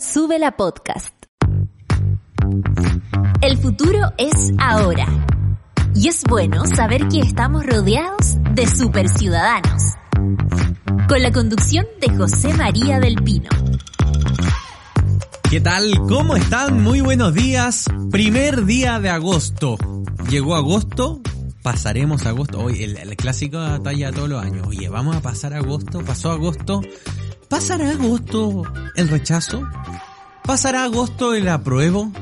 Sube la podcast. El futuro es ahora. Y es bueno saber que estamos rodeados de superciudadanos. Con la conducción de José María del Pino. ¿Qué tal? ¿Cómo están? Muy buenos días. Primer día de agosto. Llegó agosto, pasaremos agosto. Hoy el, el clásico talla todos los años. Oye, vamos a pasar agosto. Pasó agosto. ¿Pasará agosto el rechazo? ¿Pasará agosto el apruebo?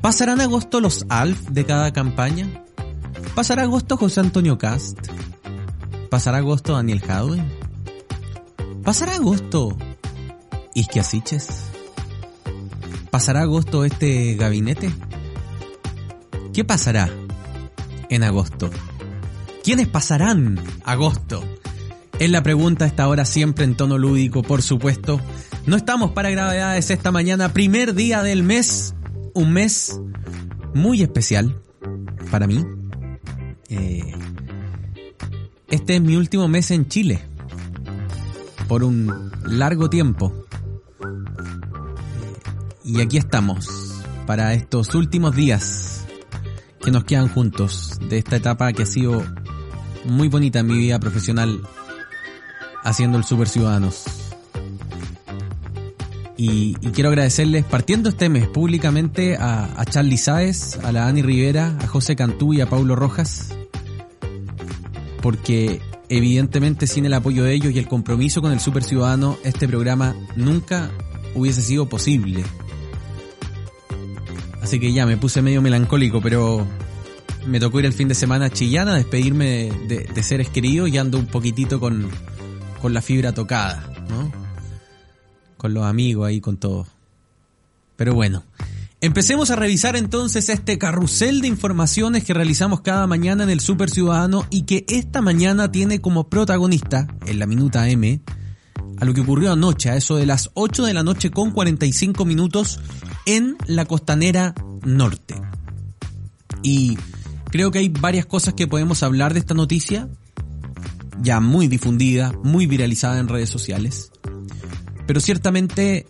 ¿Pasarán agosto los ALF de cada campaña? ¿Pasará agosto José Antonio Cast? ¿Pasará agosto Daniel Jadwe? ¿Pasará agosto Isquiasiches? ¿Pasará agosto este gabinete? ¿Qué pasará en agosto? ¿Quiénes pasarán agosto? Es la pregunta esta hora siempre en tono lúdico, por supuesto. No estamos para gravedades esta mañana, primer día del mes, un mes muy especial para mí. Eh, este es mi último mes en Chile, por un largo tiempo. Y aquí estamos, para estos últimos días que nos quedan juntos de esta etapa que ha sido muy bonita en mi vida profesional haciendo el Super Ciudadanos. Y, quiero agradecerles, partiendo este mes públicamente, a, a Charlie Sáez, a la Ani Rivera, a José Cantú y a Paulo Rojas, porque evidentemente sin el apoyo de ellos y el compromiso con el Super Ciudadano, este programa nunca hubiese sido posible. Así que ya me puse medio melancólico, pero me tocó ir el fin de semana a Chillán a despedirme de, de, de seres queridos y ando un poquitito con, con la fibra tocada, ¿no? Con los amigos ahí, con todo. Pero bueno, empecemos a revisar entonces este carrusel de informaciones que realizamos cada mañana en el Super Ciudadano y que esta mañana tiene como protagonista, en la minuta M, a lo que ocurrió anoche, a eso de las 8 de la noche con 45 minutos en la costanera norte. Y creo que hay varias cosas que podemos hablar de esta noticia, ya muy difundida, muy viralizada en redes sociales. Pero ciertamente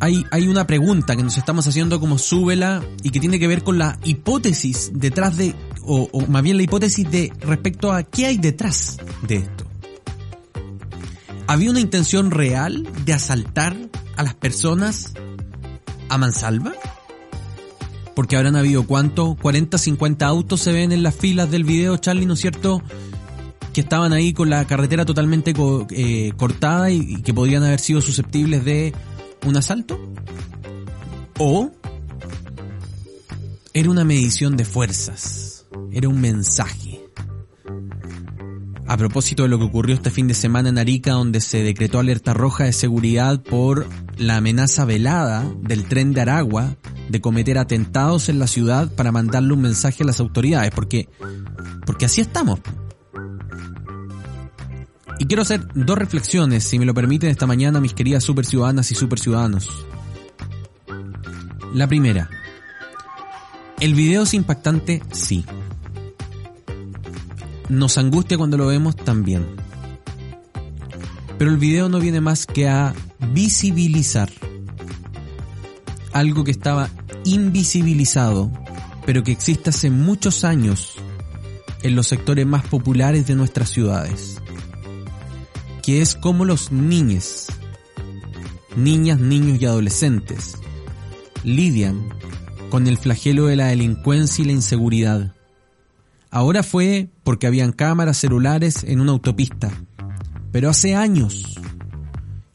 hay, hay una pregunta que nos estamos haciendo como súbela y que tiene que ver con la hipótesis detrás de, o, o más bien la hipótesis de respecto a qué hay detrás de esto. ¿Había una intención real de asaltar a las personas a mansalva? Porque habrán habido cuánto, 40, 50 autos se ven en las filas del video, Charlie, ¿no es cierto? Que estaban ahí con la carretera totalmente co eh, cortada y, que podrían haber sido susceptibles de un asalto? ¿O era una medición de fuerzas? ¿Era un mensaje? A propósito de lo que ocurrió este fin de semana en Arica, donde se decretó alerta roja de seguridad por la amenaza velada del tren de Aragua de cometer atentados en la ciudad para mandarle un mensaje a las autoridades, porque, porque así estamos. Y quiero hacer dos reflexiones, si me lo permiten, esta mañana, mis queridas super ciudadanas y super ciudadanos. La primera. ¿El video es impactante? Sí. ¿Nos angustia cuando lo vemos? También. Pero el video no viene más que a visibilizar algo que estaba invisibilizado, pero que existe hace muchos años en los sectores más populares de nuestras ciudades que es como los niños, niñas, niños y adolescentes lidian con el flagelo de la delincuencia y la inseguridad. Ahora fue porque habían cámaras celulares en una autopista, pero hace años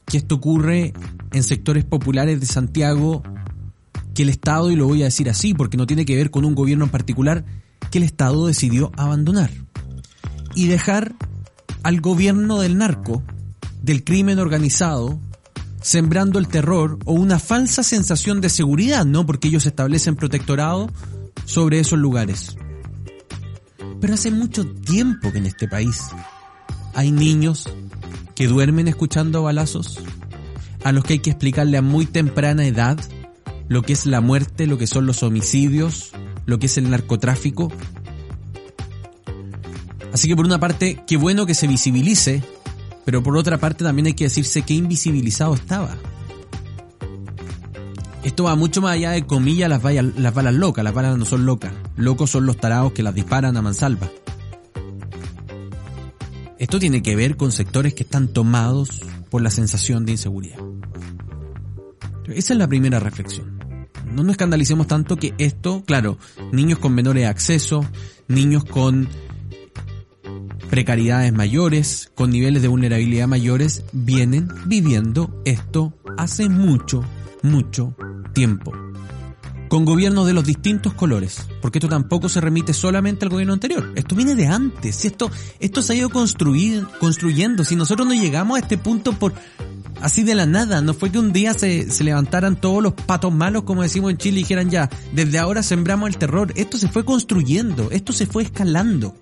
que esto ocurre en sectores populares de Santiago que el Estado, y lo voy a decir así porque no tiene que ver con un gobierno en particular, que el Estado decidió abandonar y dejar al gobierno del narco, del crimen organizado, sembrando el terror o una falsa sensación de seguridad, ¿no? Porque ellos establecen protectorado sobre esos lugares. Pero hace mucho tiempo que en este país hay niños que duermen escuchando balazos, a los que hay que explicarle a muy temprana edad lo que es la muerte, lo que son los homicidios, lo que es el narcotráfico, Así que por una parte, qué bueno que se visibilice Pero por otra parte también hay que decirse que invisibilizado estaba. Esto va mucho más allá de comillas las, las balas locas. Las balas no son locas. Locos son los tarados que las disparan a mansalva. Esto tiene que ver con sectores que están tomados por la sensación de inseguridad. Esa es la primera reflexión. No nos escandalicemos tanto que esto, claro, niños con menores acceso, niños con precariedades mayores, con niveles de vulnerabilidad mayores, vienen viviendo esto hace mucho, mucho tiempo. Con gobiernos de los distintos colores, porque esto tampoco se remite solamente al gobierno anterior. Esto viene de antes, esto, esto se ha ido construyendo. Si nosotros no llegamos a este punto por así de la nada, no fue que un día se, se levantaran todos los patos malos, como decimos en Chile, y dijeran ya, desde ahora sembramos el terror. Esto se fue construyendo, esto se fue escalando.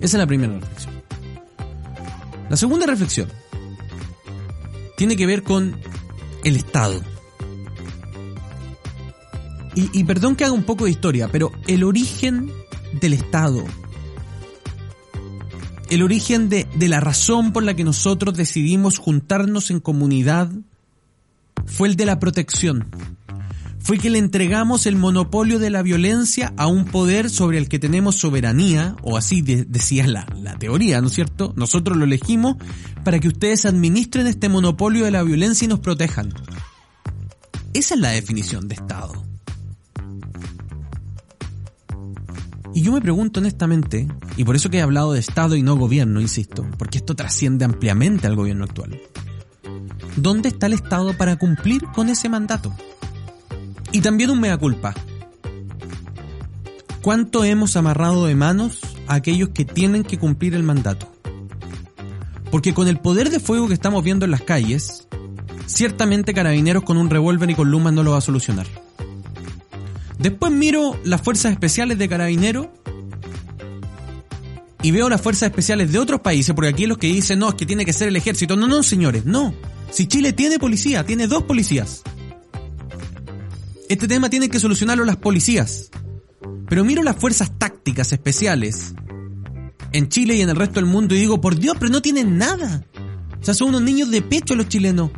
Esa es la primera reflexión. La segunda reflexión tiene que ver con el Estado. Y, perdón que haga un poco de historia, pero el origen del Estado, el origen de, de la razón por la que nosotros decidimos juntarnos en comunidad, fue el de la protección fue que le entregamos el monopolio de la violencia a un poder sobre el que tenemos soberanía, o así decía la, la teoría, ¿no es cierto? Nosotros lo elegimos para que ustedes administren este monopolio de la violencia y nos protejan. Esa es la definición de Estado. Y yo me pregunto honestamente, y por eso que he hablado de Estado y no gobierno, insisto, porque esto trasciende ampliamente al gobierno actual. ¿Dónde está el Estado para cumplir con ese mandato? Y también un mea culpa. ¿Cuánto hemos amarrado de manos a aquellos que tienen que cumplir el mandato? Porque con el poder de fuego que estamos viendo en las calles, ciertamente carabineros con un revólver y con lumas no lo va a solucionar. Después miro las fuerzas especiales de carabineros y veo las fuerzas especiales de otros países, porque aquí los que dicen, no, es que tiene que ser el ejército. No, no, señores, no. Si Chile tiene policía, tiene dos policías. Este tema tiene que solucionarlo las policías. Pero miro las fuerzas tácticas especiales en Chile y en el resto del mundo y digo, por Dios, pero no tienen nada. O sea, son unos niños de pecho los chilenos.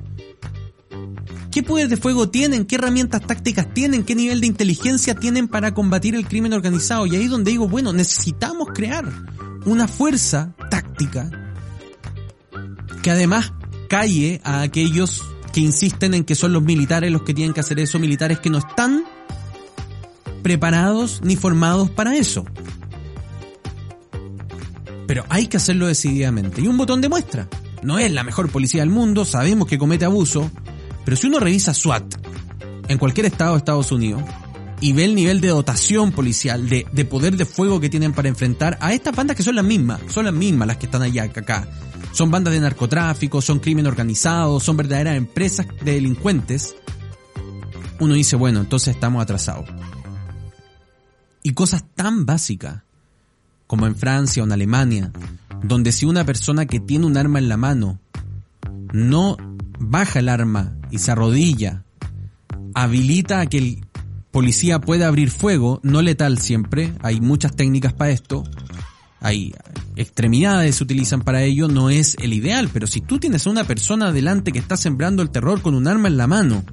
¿Qué poder de fuego tienen? ¿Qué herramientas tácticas tienen? ¿Qué nivel de inteligencia tienen para combatir el crimen organizado? Y ahí es donde digo, bueno, necesitamos crear una fuerza táctica que además calle a aquellos que insisten en que son los militares los que tienen que hacer eso, militares que no están preparados ni formados para eso. Pero hay que hacerlo decididamente. Y un botón de muestra. No es la mejor policía del mundo, sabemos que comete abuso, pero si uno revisa SWAT en cualquier estado de Estados Unidos y ve el nivel de dotación policial, de, de poder de fuego que tienen para enfrentar a estas bandas que son las mismas, son las mismas las que están allá, acá, son bandas de narcotráfico, son crimen organizado, son verdaderas empresas de delincuentes, uno dice, bueno, entonces estamos atrasados. Y cosas tan básicas como en Francia o en Alemania, donde si una persona que tiene un arma en la mano no baja el arma y se arrodilla, habilita a que el policía pueda abrir fuego, no letal siempre, hay muchas técnicas para esto, hay extremidades se utilizan para ello, no es el ideal, pero si tú tienes a una persona adelante que está sembrando el terror con un arma en la mano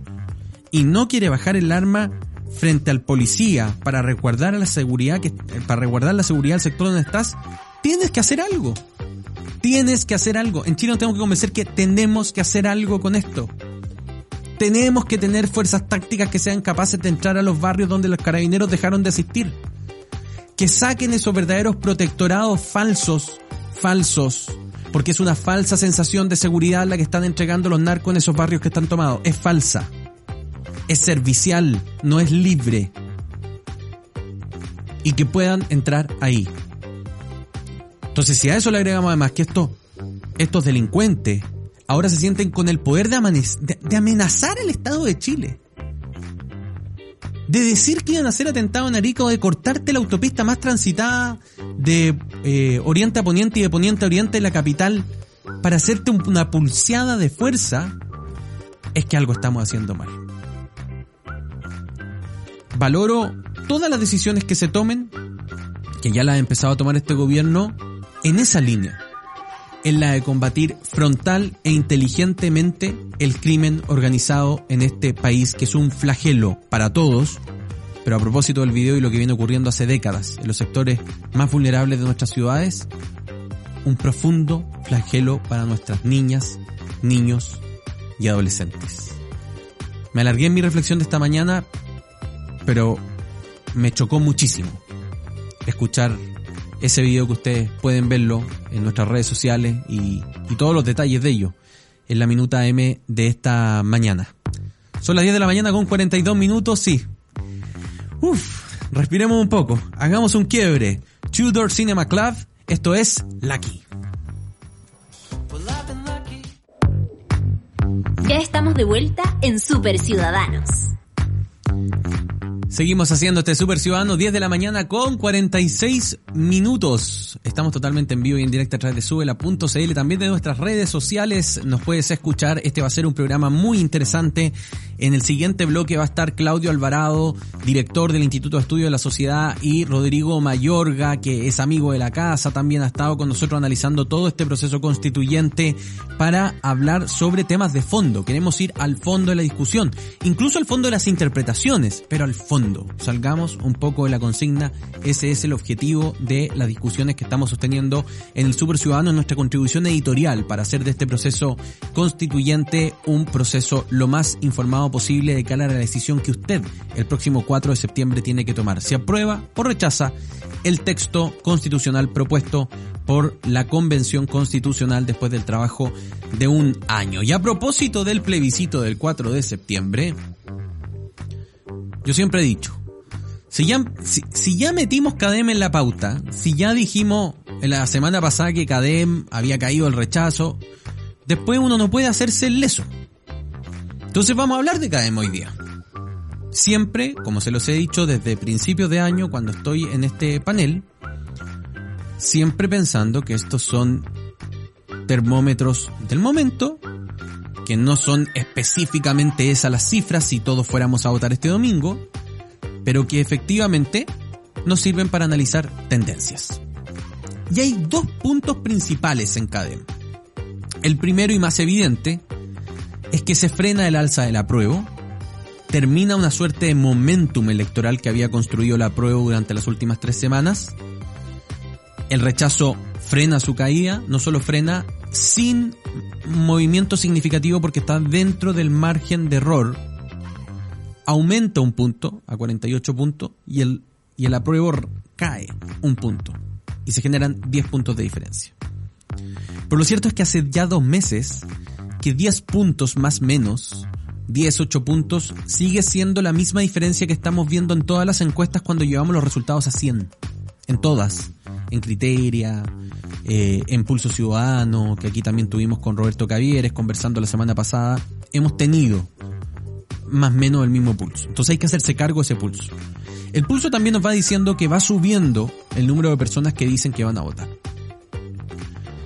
y no quiere bajar el arma frente al policía para resguardar la seguridad que para resguardar la seguridad del sector donde estás, tienes que hacer algo. Tienes que hacer algo. En Chile nos tenemos que convencer que tenemos que hacer algo con esto. Tenemos que tener fuerzas tácticas que sean capaces de entrar a los barrios donde los carabineros dejaron de asistir que saquen esos verdaderos protectorados falsos, falsos, porque es una falsa sensación de seguridad la que están entregando los narcos en esos barrios que están tomados. Es falsa. Es servicial, no es libre. Y que puedan entrar ahí. Entonces, si a eso le agregamos además que esto, estos delincuentes ahora se sienten con el poder de, de amenazar el Estado de Chile de decir que iban a hacer atentado en Arica o de cortarte la autopista más transitada de eh, oriente a poniente y de poniente a oriente en la capital para hacerte una pulseada de fuerza, es que algo estamos haciendo mal. Valoro todas las decisiones que se tomen, que ya las ha empezado a tomar este gobierno, en esa línea. En la de combatir frontal e inteligentemente el crimen organizado en este país, que es un flagelo para todos, pero a propósito del video y lo que viene ocurriendo hace décadas en los sectores más vulnerables de nuestras ciudades, un profundo flagelo para nuestras niñas, niños y adolescentes. Me alargué en mi reflexión de esta mañana, pero me chocó muchísimo escuchar ese video que ustedes pueden verlo en nuestras redes sociales y, todos los detalles de ello en la minuta M de esta mañana. Son las 10 de la mañana con 42 minutos, sí. Uf, respiremos un poco, hagamos un quiebre. Tudor Cinema Club, esto es Lucky. Ya estamos de vuelta en Super Ciudadanos. Seguimos haciendo este Super Ciudadano 10 de la mañana con 46 minutos. Estamos totalmente en vivo y en directo a través de subela.cl, también de nuestras redes sociales. Nos puedes escuchar. Este va a ser un programa muy interesante. En el siguiente bloque va a estar Claudio Alvarado, director del Instituto de Estudio de la Sociedad, y Rodrigo Mayorga, que es amigo de la casa, también ha estado con nosotros analizando todo este proceso constituyente para hablar sobre temas de fondo. Queremos ir al fondo de la discusión, incluso al fondo de las interpretaciones, pero al fondo Salgamos un poco de la consigna. Ese es el objetivo de las discusiones que estamos sosteniendo en el Super Ciudadano en nuestra contribución editorial para hacer de este proceso constituyente un proceso lo más informado posible de cara a la decisión que usted el próximo 4 de septiembre tiene que tomar. Si aprueba o rechaza el texto constitucional propuesto por la Convención Constitucional después del trabajo de un año. Y a propósito del plebiscito del 4 de septiembre, yo siempre he dicho, si ya, metimos CADEM en la pauta, si ya dijimos en la semana pasada que CADEM había caído el rechazo, después uno no puede hacerse el leso. Entonces vamos a hablar de CADEM hoy día. Siempre, como se los he dicho desde principios de año cuando estoy en este panel, siempre pensando que estos son termómetros del momento que no son específicamente esas las cifras si todos fuéramos a votar este domingo, pero que efectivamente nos sirven para analizar tendencias. Y hay dos puntos principales en CADEM. El primero y más evidente es que se frena el alza del apruebo, termina una suerte de momentum electoral que había construido la apruebo durante las últimas tres semanas, el rechazo frena su caída, no solo frena, sin movimiento significativo porque está dentro del margen de error. Aumenta un punto a 48 puntos y el, y el apruebo cae un punto. Y se generan 10 puntos de diferencia. Pero lo cierto es que hace ya dos meses que 10 puntos más menos, 10, 8 puntos, sigue siendo la misma diferencia que estamos viendo en todas las encuestas cuando llevamos los resultados a 100. En todas. En Criteria, eh, en Pulso Ciudadano, que aquí también tuvimos con Roberto Cavieres conversando la semana pasada, hemos tenido más o menos el mismo pulso. Entonces hay que hacerse cargo de ese pulso. El pulso también nos va diciendo que va subiendo el número de personas que dicen que van a votar.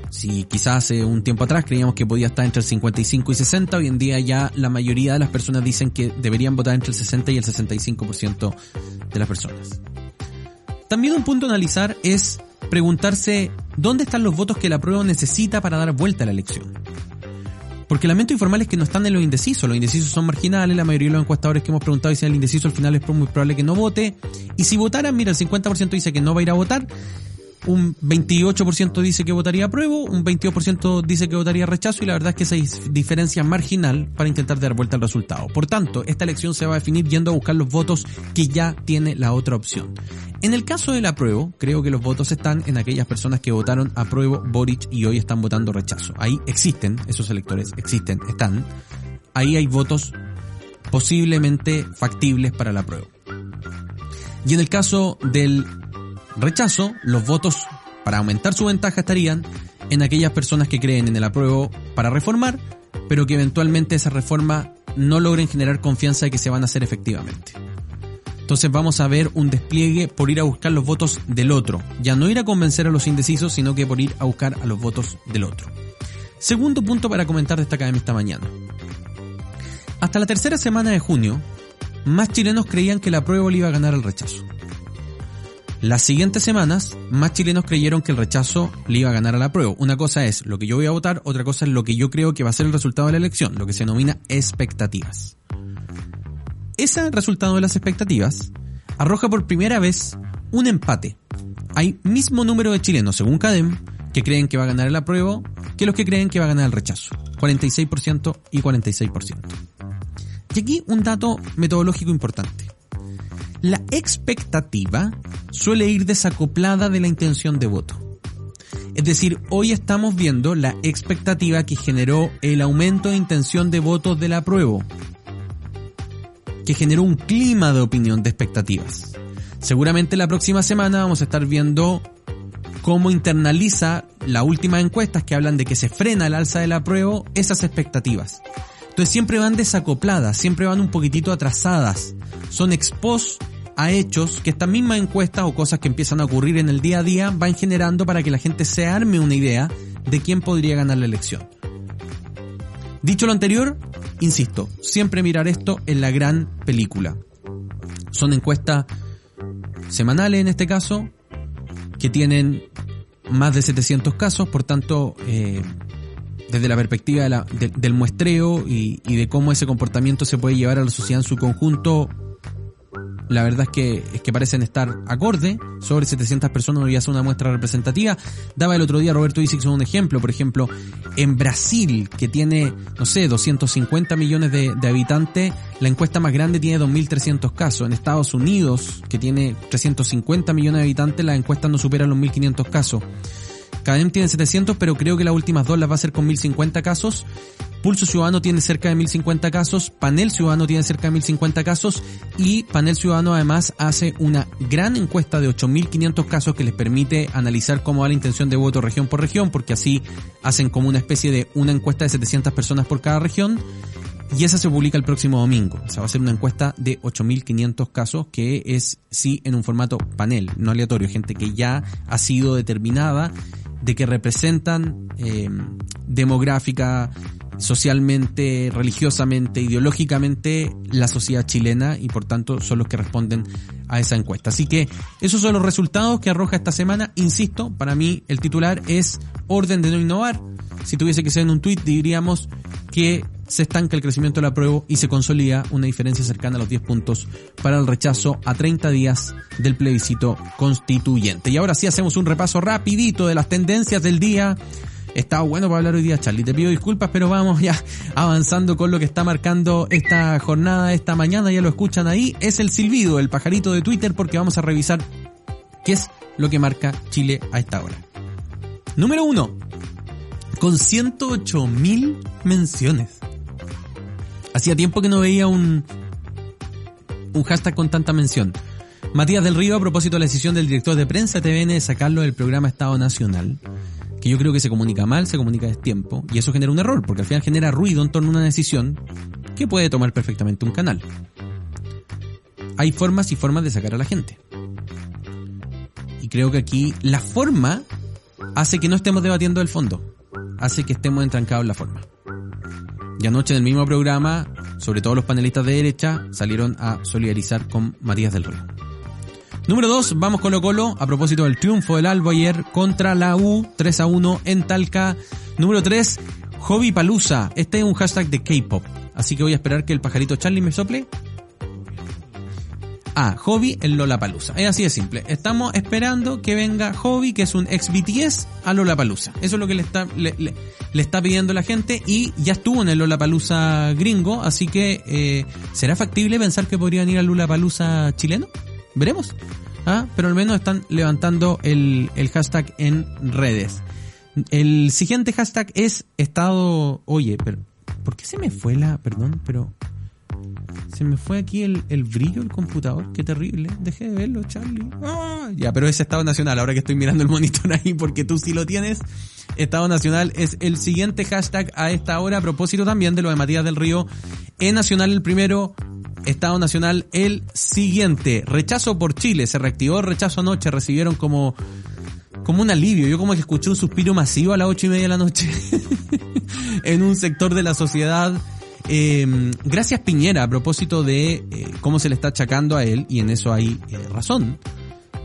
Si quizás hace un tiempo atrás creíamos que podía estar entre el 55 y 60, hoy en día ya la mayoría de las personas dicen que deberían votar entre el 60 y el 65% de las personas. También un punto a analizar es preguntarse dónde están los votos que la prueba necesita para dar vuelta a la elección. Porque lamento informarles que no están en los indecisos, los indecisos son marginales, la mayoría de los encuestadores que hemos preguntado dicen el indeciso al final es muy probable que no vote, y si votaran, mira, el 50% dice que no va a ir a votar, un 28% dice que votaría apruebo, un 22% dice que votaría rechazo y la verdad es que esa diferencia es marginal para intentar dar vuelta al resultado. Por tanto, esta elección se va a definir yendo a buscar los votos que ya tiene la otra opción. En el caso del apruebo, creo que los votos están en aquellas personas que votaron apruebo Boric y hoy están votando rechazo. Ahí existen, esos electores existen, están. Ahí hay votos posiblemente factibles para la apruebo. Y en el caso del rechazo, los votos para aumentar su ventaja estarían en aquellas personas que creen en el apruebo para reformar, pero que eventualmente esa reforma no logren generar confianza de que se van a hacer efectivamente. Entonces vamos a ver un despliegue por ir a buscar los votos del otro. Ya no ir a convencer a los indecisos, sino que por ir a buscar a los votos del otro. Segundo punto para comentar de esta academia esta mañana. Hasta la tercera semana de junio, más chilenos creían que la prueba le iba a ganar el rechazo. Las siguientes semanas, más chilenos creyeron que el rechazo le iba a ganar a la prueba. Una cosa es lo que yo voy a votar, otra cosa es lo que yo creo que va a ser el resultado de la elección, lo que se denomina expectativas. Ese resultado de las expectativas arroja por primera vez un empate. Hay mismo número de chilenos, según CADEM, que creen que va a ganar el apruebo, que los que creen que va a ganar el rechazo. 46% y 46%. Y aquí un dato metodológico importante. La expectativa suele ir desacoplada de la intención de voto. Es decir, hoy estamos viendo la expectativa que generó el aumento de intención de votos del apruebo, que generó un clima de opinión de expectativas. Seguramente la próxima semana vamos a estar viendo cómo internaliza las últimas encuestas que hablan de que se frena el alza del apruebo esas expectativas. Entonces siempre van desacopladas, siempre van un poquitito atrasadas. Son expos a hechos que estas mismas encuestas o cosas que empiezan a ocurrir en el día a día van generando para que la gente se arme una idea de quién podría ganar la elección. Dicho lo anterior, insisto, siempre mirar esto en la gran película. Son encuestas semanales en este caso, que tienen más de 700 casos, por tanto, eh, desde la perspectiva del muestreo y, de cómo ese comportamiento se puede llevar a la sociedad en su conjunto, la verdad es que, es que parecen estar acorde. Sobre 700 personas debería ser una muestra representativa. Daba el otro día Roberto Isix un ejemplo. Por ejemplo, en Brasil, que tiene, no sé, 250 millones de, de habitantes, la encuesta más grande tiene 2.300 casos. En Estados Unidos, que tiene 350 millones de habitantes, la encuesta no supera los 1.500 casos. CADEM tiene 700, pero creo que las últimas dos las va a hacer con 1050 casos. Pulso Ciudadano tiene cerca de 1050 casos, Panel Ciudadano tiene cerca de 1050 casos y Panel Ciudadano además hace una gran encuesta de 8500 casos que les permite analizar cómo va la intención de voto región por región, porque así hacen como una especie de una encuesta de 700 personas por cada región y esa se publica el próximo domingo. O sea, va a ser una encuesta de 8.500 casos que es sí en un formato panel, no aleatorio, gente que ya ha sido determinada de que representan eh, demográfica, socialmente, religiosamente, ideológicamente la sociedad chilena y por tanto son los que responden a esa encuesta. Así que esos son los resultados que arroja esta semana. Insisto, para mí el titular es orden de no innovar. Si tuviese que ser en un tuit diríamos que se estanca el crecimiento de la prueba y se consolida una diferencia cercana a los 10 puntos para el rechazo a 30 días del plebiscito constituyente. Y ahora sí hacemos un repaso rapidito de las tendencias del día. Está bueno para hablar hoy día, Charlie. Te pido disculpas, pero vamos ya avanzando con lo que está marcando esta jornada, esta mañana. Ya lo escuchan ahí. Es el silbido, el pajarito de Twitter, porque vamos a revisar qué es lo que marca Chile a esta hora. Número uno. Con 108 mil menciones. Hacía tiempo que no veía un, un hashtag con tanta mención. Matías del Río, a propósito de la decisión del director de prensa TVN de sacarlo del programa Estado Nacional, que yo creo que se comunica mal, se comunica a tiempo, y eso genera un error, porque al final genera ruido en torno a una decisión que puede tomar perfectamente un canal. Hay formas y formas de sacar a la gente. Y creo que aquí la forma hace que no estemos debatiendo el fondo, hace que estemos entrancados en la forma. Y anoche en el mismo programa, sobre todo los panelistas de derecha, salieron a solidarizar con Matías del Río. Número 2, vamos Colo Colo, a propósito del triunfo del Albo ayer contra la U, 3 a 1 en Talca. Número 3, Hobby Palusa, este es un hashtag de K-Pop, así que voy a esperar que el pajarito Charlie me sople Ah, Hobby en Lollapalooza. Es así de simple. Estamos esperando que venga Hobby, que es un ex BTS, a Lollapalooza. Eso es lo que le está, le, está pidiendo la gente y ya estuvo en el Lollapalooza gringo, así que eh, ¿será factible pensar que podrían ir al Lollapalooza chileno? Veremos. ¿Ah? Pero al menos están levantando el, el hashtag en redes. El siguiente hashtag es estado... Oye, pero... ¿Por qué se me fue la... Perdón, pero... Se me fue aquí el, el brillo del computador. Qué terrible. Dejé de verlo, Charlie. Ah, ya, pero es Estado Nacional. Ahora que estoy mirando el monitor ahí porque tú sí lo tienes. Estado Nacional es el siguiente hashtag a esta hora. A propósito también de lo de Matías del Río. E Nacional el primero. Estado Nacional el siguiente. Rechazo por Chile. Se reactivó el rechazo anoche. Recibieron como como un alivio. Yo como que escuché un suspiro masivo a las ocho y media de la noche en un sector de la sociedad eh, gracias Piñera, a propósito de eh, cómo se le está achacando a él, y en eso hay eh, razón.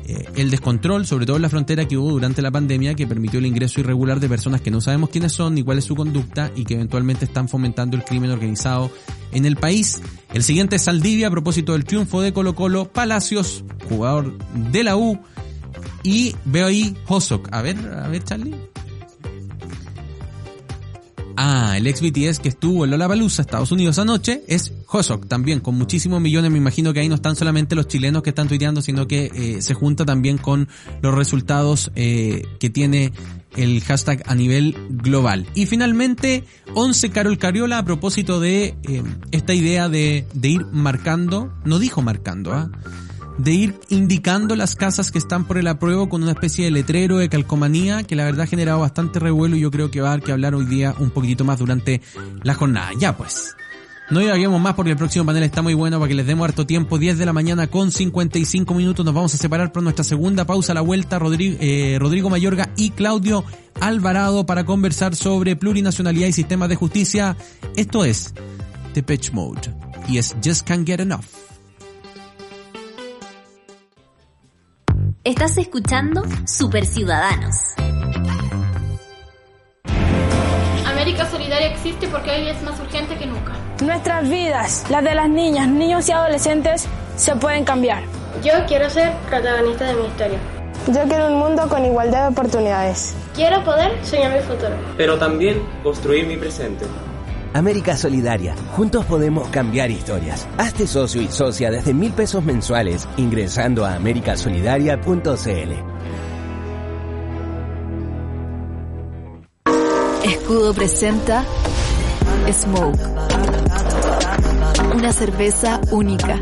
eh, el descontrol, sobre todo en la frontera que hubo durante la pandemia, que permitió el ingreso irregular de personas que no sabemos quiénes son ni cuál es su conducta y que eventualmente están fomentando el crimen organizado en el país. El siguiente es Saldivia a propósito del triunfo de Colo Colo, Palacios, jugador de la U, y veo ahí Hosok. A ver, a ver, Charlie. Ah, el ex BTS que estuvo en Lollapalooza, Estados Unidos anoche, es Hosok también, con muchísimos millones. Me imagino que ahí no están solamente los chilenos que están tuiteando, sino que eh, se junta también con los resultados eh, que tiene el hashtag a nivel global. Y finalmente, 11 Carol Cariola a propósito de eh, esta idea de, de ir marcando, no dijo marcando, ¿ah? De ir indicando las casas que están por el apruebo con una especie de letrero de calcomanía que la verdad ha generado bastante revuelo y yo creo que va a dar que hablar hoy día un poquitito más durante la jornada. Ya pues. No divaguemos más porque el próximo panel está muy bueno para que les demos harto tiempo. 10 de la mañana con 55 minutos. Nos vamos a separar por nuestra segunda pausa a la vuelta. Rodrigo, eh, Rodrigo Mayorga y Claudio Alvarado para conversar sobre plurinacionalidad y sistemas de justicia. Esto es The Pitch Mode. Y es Just Can't Get Enough. Estás escuchando Super Ciudadanos. América Solidaria existe porque hoy es más urgente que nunca. Nuestras vidas, las de las niñas, niños y adolescentes, se pueden cambiar. Yo quiero ser protagonista de mi historia. Yo quiero un mundo con igualdad de oportunidades. Quiero poder soñar mi futuro. Pero también construir mi presente. América Solidaria. Juntos podemos cambiar historias. Hazte socio y socia desde mil pesos mensuales ingresando a americasolidaria.cl. Escudo presenta Smoke. Una cerveza única,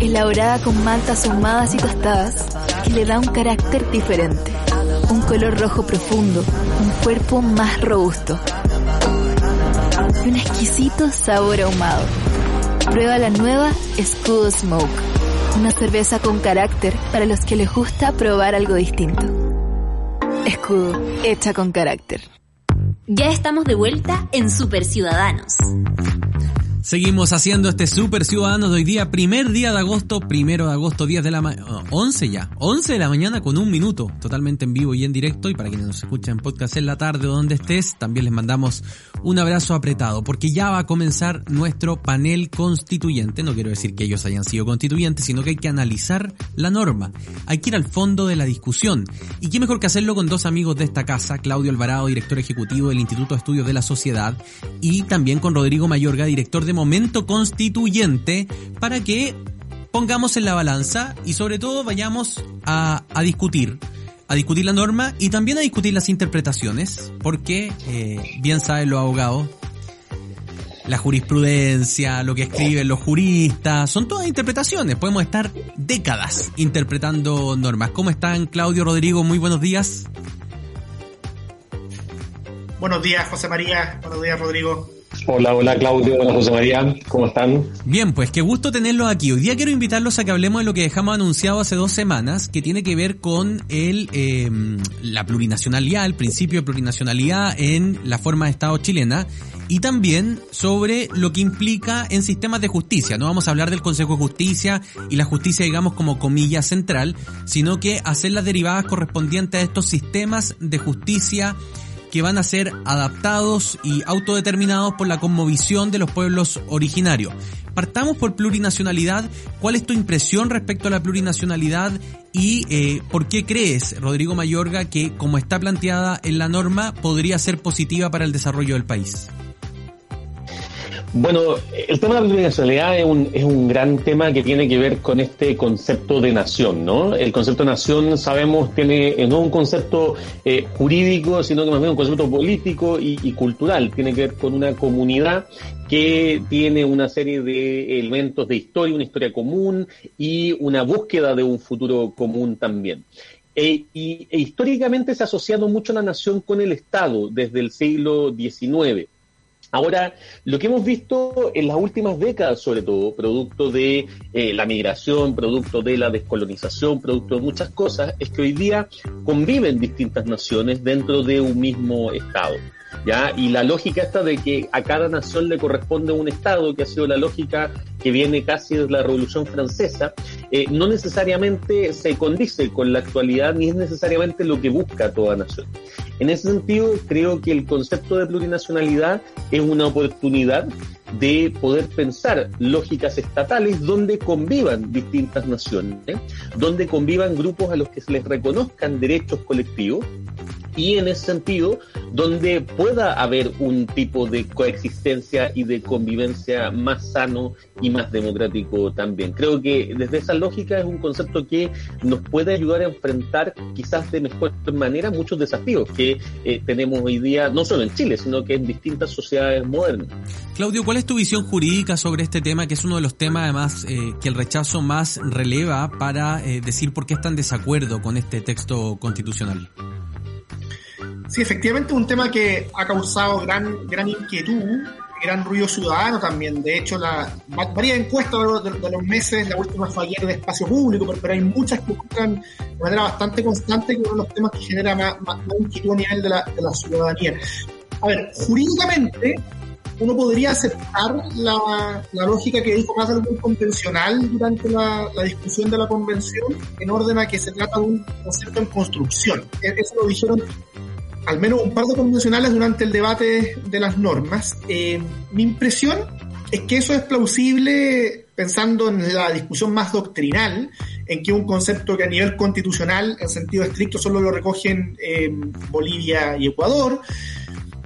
elaborada con maltas ahumadas y tostadas, que le da un carácter diferente. Un color rojo profundo, un cuerpo más robusto y un exquisito sabor ahumado. Prueba la nueva Escudo Smoke, una cerveza con carácter para los que les gusta probar algo distinto. Escudo, hecha con carácter. Ya estamos de vuelta en Super Ciudadanos. Seguimos haciendo este Super Ciudadanos de hoy día, primer día de agosto, primero de agosto, 10 de la mañana, 11 ya, 11 de la mañana con un minuto, totalmente en vivo y en directo, y para quienes nos escuchan en podcast en la tarde o donde estés, también les mandamos un abrazo apretado, porque ya va a comenzar nuestro panel constituyente, no quiero decir que ellos hayan sido constituyentes, sino que hay que analizar la norma, hay que ir al fondo de la discusión, y qué mejor que hacerlo con dos amigos de esta casa, Claudio Alvarado, director ejecutivo del Instituto de Estudios de la Sociedad, y también con Rodrigo Mayorga, director de momento constituyente para que pongamos en la balanza y sobre todo vayamos a, a discutir a discutir la norma y también a discutir las interpretaciones, porque eh, bien saben los abogados, la jurisprudencia, lo que escriben los juristas, son todas interpretaciones, podemos estar décadas interpretando normas. ¿Cómo están Claudio, Rodrigo? Muy buenos días. Buenos días, José María. Buenos días, Rodrigo. Hola, hola Claudio, hola José María, ¿cómo están? Bien, pues qué gusto tenerlos aquí. Hoy día quiero invitarlos a que hablemos de lo que dejamos anunciado hace dos semanas, que tiene que ver con el eh, la plurinacionalidad, el principio de plurinacionalidad en la forma de Estado chilena y también sobre lo que implica en sistemas de justicia. No vamos a hablar del Consejo de Justicia y la justicia, digamos, como comilla central, sino que hacer las derivadas correspondientes a estos sistemas de justicia que van a ser adaptados y autodeterminados por la conmovisión de los pueblos originarios. Partamos por plurinacionalidad. ¿Cuál es tu impresión respecto a la plurinacionalidad y eh, por qué crees, Rodrigo Mayorga, que como está planteada en la norma podría ser positiva para el desarrollo del país? Bueno, el tema de la plurinacionalidad es un, es un gran tema que tiene que ver con este concepto de nación, ¿no? El concepto de nación, sabemos, tiene no es un concepto eh, jurídico, sino que más bien un concepto político y, y, cultural. Tiene que ver con una comunidad que tiene una serie de elementos de historia, una historia común y una búsqueda de un futuro común también. E, y, e históricamente se ha asociado mucho la nación con el Estado desde el siglo XIX. Ahora, lo que hemos visto en las últimas décadas, sobre todo, producto de eh, la migración, producto de la descolonización, producto de muchas cosas, es que hoy día conviven distintas naciones dentro de un mismo Estado. ¿Ya? Y la lógica esta de que a cada nación le corresponde un Estado, que ha sido la lógica que viene casi desde la Revolución Francesa, eh, no necesariamente se condice con la actualidad ni es necesariamente lo que busca toda nación. En ese sentido, creo que el concepto de plurinacionalidad es una oportunidad de poder pensar lógicas estatales donde convivan distintas naciones, donde convivan grupos a los que se les reconozcan derechos colectivos y en ese sentido donde pueda haber un tipo de coexistencia y de convivencia más sano y más democrático también. Creo que desde esa lógica es un concepto que nos puede ayudar a enfrentar quizás de mejor manera muchos desafíos que eh, tenemos hoy día, no solo en Chile, sino que en distintas sociedades modernas. Claudio, ¿cuál es tu visión jurídica sobre este tema, que es uno de los temas además eh, que el rechazo más releva para eh, decir por qué están en desacuerdo con este texto constitucional? Sí, efectivamente un tema que ha causado gran, gran inquietud, gran ruido ciudadano también. De hecho, la, varias encuestas de, los meses, la última fue ayer de espacio público, pero, hay muchas que muestran de manera bastante constante que uno de los temas que genera más, más, inquietud a nivel de la, de la ciudadanía. A ver, jurídicamente, uno podría aceptar la, la, lógica que dijo más algún convencional durante la, la, discusión de la convención en orden a que se trata de un concepto en construcción. E, eso lo dijeron al menos un par de convencionales durante el debate de las normas. Eh, mi impresión es que eso es plausible pensando en la discusión más doctrinal, en que un concepto que a nivel constitucional, en sentido estricto, solo lo recogen eh, Bolivia y Ecuador,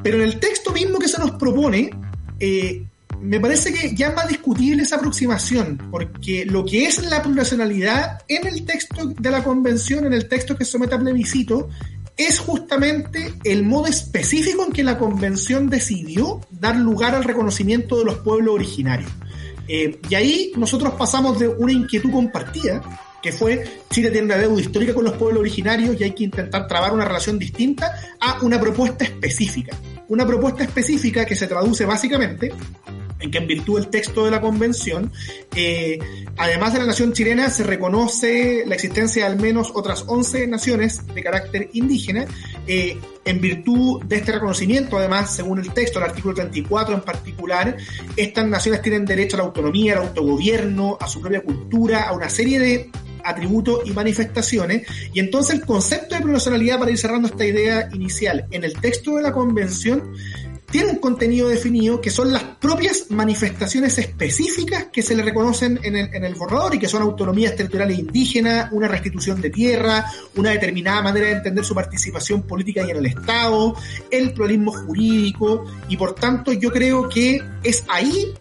pero en el texto mismo que se nos propone, eh, me parece que ya es más discutible esa aproximación, porque lo que es la plurinacionalidad en el texto de la convención, en el texto que somete a plebiscito, es justamente el modo específico en que la convención decidió dar lugar al reconocimiento de los pueblos originarios. Eh, y ahí nosotros pasamos de una inquietud compartida, que fue Chile tiene una deuda histórica con los pueblos originarios y hay que intentar trabar una relación distinta, a una propuesta específica. Una propuesta específica que se traduce básicamente en que en virtud del texto de la convención, eh, además de la nación chilena, se reconoce la existencia de al menos otras 11 naciones de carácter indígena. Eh, en virtud de este reconocimiento, además, según el texto, el artículo 34 en particular, estas naciones tienen derecho a la autonomía, al autogobierno, a su propia cultura, a una serie de atributos y manifestaciones. Y entonces el concepto de plurinacionalidad, para ir cerrando esta idea inicial, en el texto de la convención tiene un contenido definido que son las propias manifestaciones específicas que se le reconocen en el, en el borrador y que son autonomías territoriales indígenas, una restitución de tierra, una determinada manera de entender su participación política y en el Estado, el pluralismo jurídico y por tanto yo creo que es ahí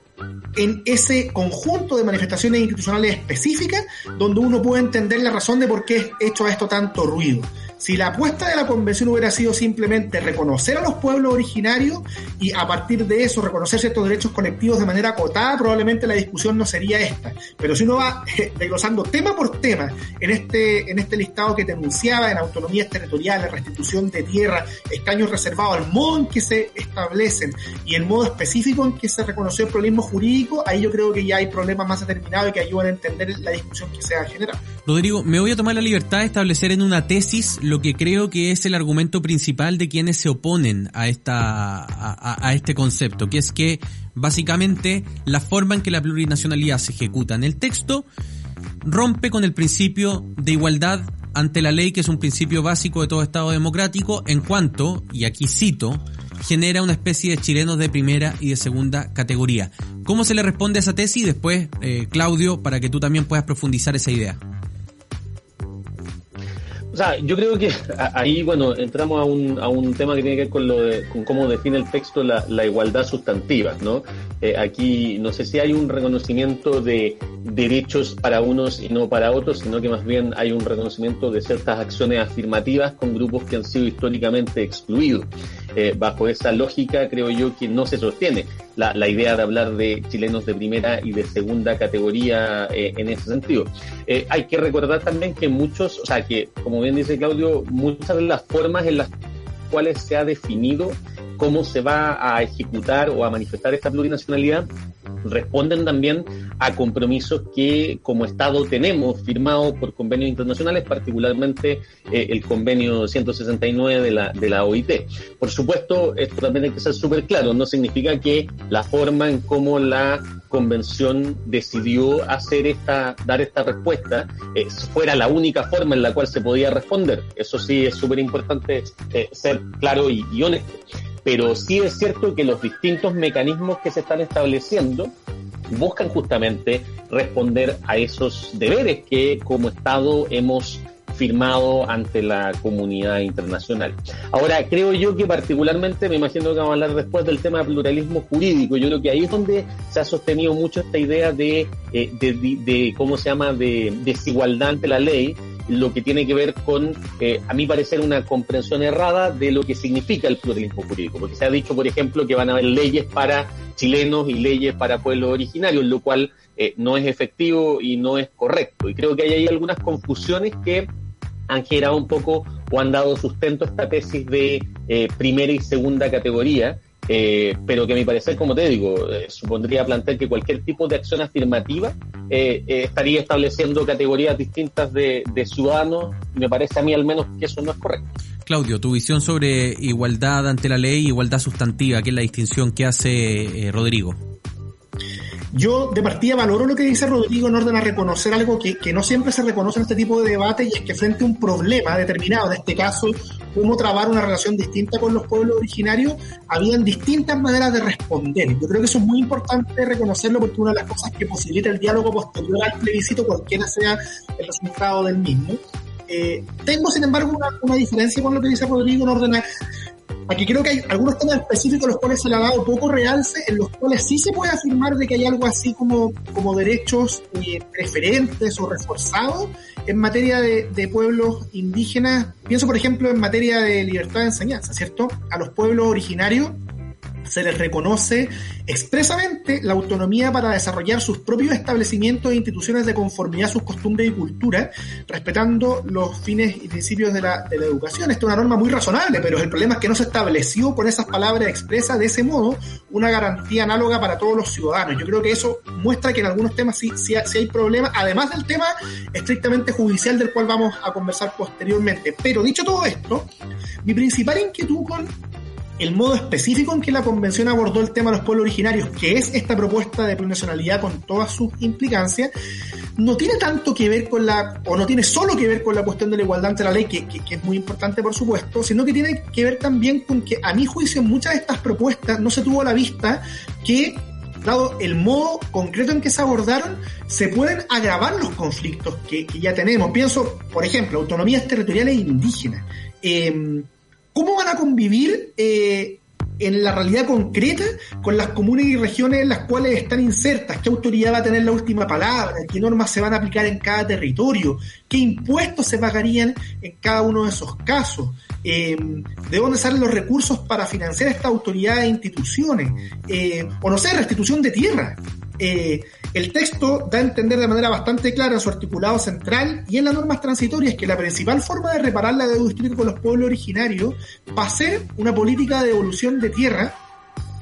en ese conjunto de manifestaciones institucionales específicas donde uno puede entender la razón de por qué es hecho esto tanto ruido. Si la apuesta de la convención hubiera sido simplemente reconocer a los pueblos originarios y a partir de eso reconocer ciertos derechos colectivos de manera acotada, probablemente la discusión no sería esta. Pero si uno va eh, desglosando tema por tema en este, en este listado que te anunciaba, en autonomías territoriales, restitución de tierra, escaños reservados, el modo en que se establecen y el modo específico en que se reconoció el problema jurídico, ahí yo creo que ya hay problemas más determinados y que ayudan a entender la discusión que se ha generado. Rodrigo, me voy a tomar la libertad de establecer en una tesis que creo que es el argumento principal de quienes se oponen a esta a, este concepto, que es que básicamente la forma en que la plurinacionalidad se ejecuta en el texto rompe con el principio de igualdad ante la ley, que es un principio básico de todo Estado democrático, en cuanto, y aquí cito, genera una especie de chilenos de primera y de segunda categoría. ¿Cómo se le responde a esa tesis? Después, eh, Claudio, para que tú también puedas profundizar esa idea. O sea, yo creo que ahí, bueno, entramos a un, a un tema que tiene que ver con, lo de, con cómo define el texto la, la igualdad sustantiva, ¿no? Eh, aquí no sé si hay un reconocimiento de derechos para unos y no para otros, sino que más bien hay un reconocimiento de ciertas acciones afirmativas con grupos que han sido históricamente excluidos. Eh, bajo esa lógica creo yo que no se sostiene la, la, idea de hablar de chilenos de primera y de segunda categoría eh, en ese sentido. Eh, hay que recordar también que muchos, o sea, que como bien dice Claudio, muchas de las formas en las cuales se ha definido cómo se va a ejecutar o a manifestar esta plurinacionalidad responden también a compromisos que como Estado tenemos firmados por convenios internacionales, particularmente eh, el convenio 169 de la, de la OIT. Por supuesto, esto también hay que ser súper claro, no significa que la forma en cómo la convención decidió hacer esta, dar esta respuesta eh, fuera la única forma en la cual se podía responder. Eso sí es súper importante eh, ser claro y, y honesto pero sí es cierto que los distintos mecanismos que se están estableciendo buscan justamente responder a esos deberes que como Estado hemos firmado ante la comunidad internacional. Ahora, creo yo que particularmente, me imagino que vamos a hablar después del tema de pluralismo jurídico, yo creo que ahí es donde se ha sostenido mucho esta idea de, eh, de, de ¿cómo se llama?, de desigualdad ante la ley, lo que tiene que ver con, eh, a mi parecer, una comprensión errada de lo que significa el pluralismo jurídico. Porque se ha dicho, por ejemplo, que van a haber leyes para chilenos y leyes para pueblos originarios, lo cual eh, no es efectivo y no es correcto. Y creo que hay algunas confusiones que han generado un poco o han dado sustento a esta tesis de eh, primera y segunda categoría, eh, pero que a mi parecer, como te digo, eh, supondría plantear que cualquier tipo de acción afirmativa eh, estaría estableciendo categorías distintas de, de ciudadanos me parece a mí al menos que eso no es correcto. Claudio, tu visión sobre igualdad ante la ley igualdad sustantiva, que es la distinción que hace Rodrigo. Yo de partida valoro lo que dice Rodrigo en orden a reconocer algo que, que, no siempre se reconoce en este tipo de debate y es que frente a un problema determinado, en este caso, cómo trabar una relación distinta con los pueblos originarios, habían distintas maneras de responder. Yo creo que eso es muy importante reconocerlo porque una de las cosas que posibilita el diálogo posterior al plebiscito, cualquiera sea el resultado del mismo. Eh, tengo, sin embargo, una, una, diferencia con lo que dice Rodrigo en orden a Aquí creo que hay algunos temas específicos los cuales se le ha dado poco realce, en los cuales sí se puede afirmar de que hay algo así como, como derechos eh, preferentes o reforzados en materia de, de, pueblos indígenas. Pienso, por ejemplo, en materia de libertad de enseñanza, ¿cierto? A los pueblos originarios se les reconoce expresamente la autonomía para desarrollar sus propios establecimientos e instituciones de conformidad a sus costumbres y culturas, respetando los fines y principios de la, educación. Esta es una norma muy razonable, pero el problema es que no se estableció con esas palabras expresas de ese modo una garantía análoga para todos los ciudadanos. Yo creo que eso muestra que en algunos temas sí, sí, sí hay problemas, además del tema estrictamente judicial del cual vamos a conversar posteriormente. Pero dicho todo esto, mi principal inquietud con el modo específico en que la convención abordó el tema de los pueblos originarios, que es esta propuesta de plurinacionalidad con todas sus implicancias, no tiene tanto que ver con la, o no tiene solo que ver con la cuestión de la igualdad ante la ley, que, es muy importante por supuesto, sino que tiene que ver también con que a mi juicio en muchas de estas propuestas no se tuvo a la vista que dado el modo concreto en que se abordaron, se pueden agravar los conflictos que, ya tenemos. Pienso, por ejemplo, autonomías territoriales indígenas. Eh, ¿Cómo van a convivir eh, en la realidad concreta con las comunes y regiones en las cuales están insertas? ¿Qué autoridad va a tener la última palabra? ¿Qué normas se van a aplicar en cada territorio? ¿Qué impuestos se pagarían en cada uno de esos casos? Eh, ¿De dónde salen los recursos para financiar esta autoridad e instituciones? Eh, o no sé, restitución de tierra. Eh, el texto da a entender de manera bastante clara su articulado central y en las normas transitorias que la principal forma de reparar la deuda histórica con los pueblos originarios va a ser una política de devolución de tierra